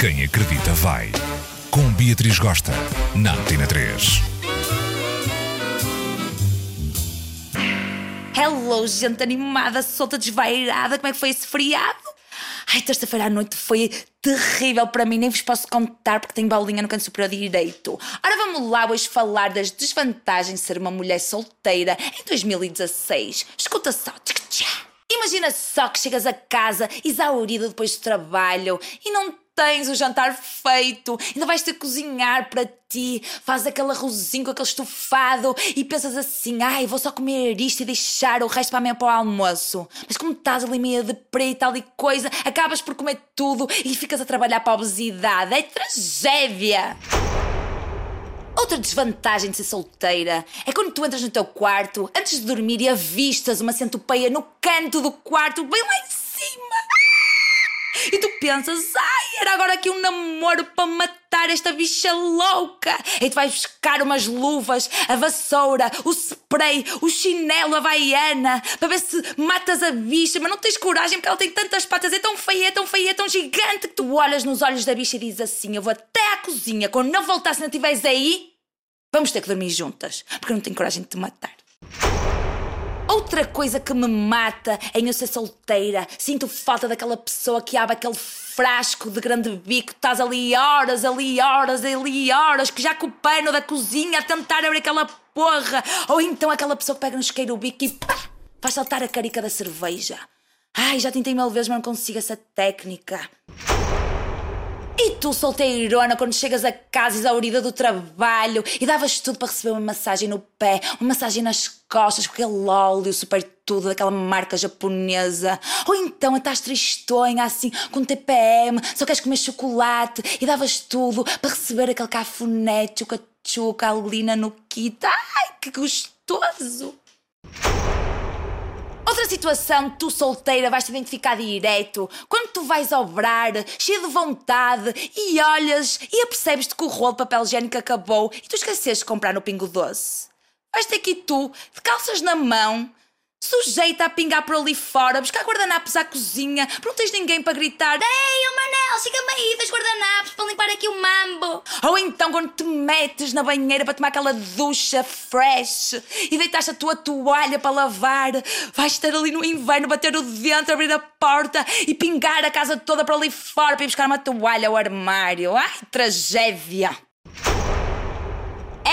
Quem acredita vai. Com Beatriz Gosta, na Antena 3. Hello, gente animada, solta, desvairada. Como é que foi esse feriado? Ai, terça-feira à noite foi terrível para mim, nem vos posso contar porque tenho bolinha no canto superior direito. Ora, vamos lá hoje falar das desvantagens de ser uma mulher solteira em 2016. Escuta só. Imagina só que chegas a casa exaurida depois do trabalho e não tens o jantar feito, ainda vais ter que cozinhar para ti, fazes aquele arrozinho com aquele estofado e pensas assim: ai, vou só comer isto e deixar o resto para amanhã para o almoço. Mas como estás ali meio de e tal e coisa, acabas por comer tudo e ficas a trabalhar para a obesidade. É tragédia! Outra desvantagem de ser solteira é quando tu entras no teu quarto, antes de dormir e avistas uma centopeia no canto do quarto, bem lá em cima. E tu pensas, ai, era agora aqui um namoro para matar esta bicha louca. E tu vais buscar umas luvas, a vassoura, o spray, o chinelo, a havaiana, para ver se matas a bicha, mas não tens coragem porque ela tem tantas patas, é tão feia, é tão feia, é tão gigante que tu olhas nos olhos da bicha e dizes assim: Eu vou até à cozinha, quando não voltar, se não estiveres aí, vamos ter que dormir juntas, porque eu não tenho coragem de te matar. Outra coisa que me mata em eu ser solteira, sinto falta daquela pessoa que abre aquele frasco de grande bico, estás ali horas, ali horas, ali horas, que já com o pano da cozinha a tentar abrir aquela porra. Ou então aquela pessoa que pega no isqueiro o bico e pá, faz saltar a carica da cerveja. Ai, já tentei mil vezes, mas não consigo essa técnica. E tu, solteirona, quando chegas a casa exaurida do trabalho e davas tudo para receber uma massagem no pé, uma massagem nas costas, com aquele óleo super tudo daquela marca japonesa. Ou então estás tristonha assim, com TPM, só queres comer chocolate e davas tudo para receber aquele cafunete, o cachuca, a Lina no kit. Ai, que gostoso! Situação, tu solteira vais te identificar direto. Quando tu vais obrar, cheio de vontade, e olhas e apercebes-te que o rolo de papel higiênico acabou e tu esqueceste de comprar no Pingo Doce. Vais ter aqui tu, de calças na mão, sujeita a pingar por ali fora, buscar guardanapos à cozinha, porque não tens ninguém para gritar Ei, o Manel, chega-me aí dos guardanapos para limpar aqui o mambo. Ou então quando te metes na banheira para tomar aquela ducha fresh e deitaste a tua toalha para lavar, vais estar ali no inverno, bater o dentro, abrir a porta e pingar a casa toda para ali fora para ir buscar uma toalha ao armário. Ai, tragédia!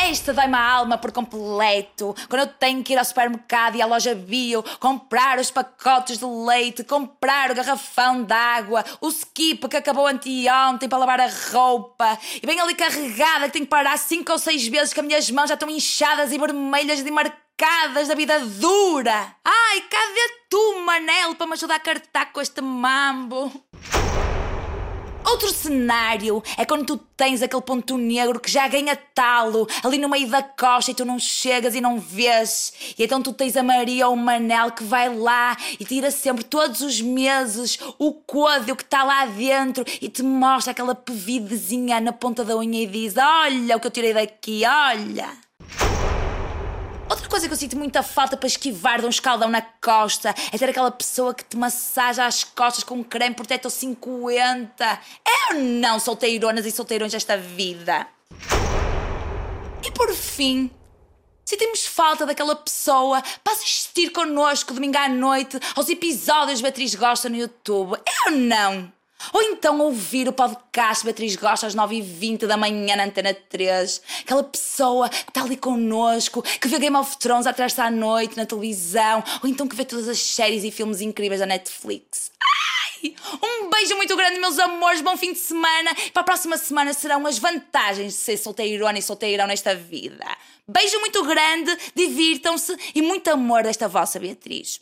Esta dói-me a alma por completo. Quando eu tenho que ir ao supermercado e à loja bio, comprar os pacotes de leite, comprar o garrafão de água, o skip que acabou anteontem para lavar a roupa, e bem ali carregada que tenho que parar cinco ou seis vezes que as minhas mãos já estão inchadas e vermelhas de marcadas da vida dura. Ai, cadê tu, Manel, para me ajudar a cartar com este mambo? Outro cenário é quando tu tens aquele ponto negro que já ganha talo ali no meio da costa e tu não chegas e não vês. E então tu tens a Maria ou o Manel que vai lá e tira sempre todos os meses o código que está lá dentro e te mostra aquela pevidezinha na ponta da unha e diz: Olha o que eu tirei daqui, olha. Coisa que eu sinto muita falta para esquivar de um escaldão na costa é ter aquela pessoa que te massaja as costas com um creme protetor 50. É ou não, solteironas e solteirões desta vida? E por fim, sentimos falta daquela pessoa para assistir connosco domingo à noite aos episódios Beatriz Gosta no YouTube. Ou não? Ou então ouvir o podcast Beatriz Gosta às 9h20 da manhã na Antena 3. Aquela pessoa que está ali connosco, que vê Game of Thrones atrás à noite na televisão. Ou então que vê todas as séries e filmes incríveis da Netflix. Ai! Um beijo muito grande, meus amores. Bom fim de semana. Para a próxima semana serão as vantagens de ser solteirona e solteirão nesta vida. Beijo muito grande, divirtam-se e muito amor desta vossa Beatriz.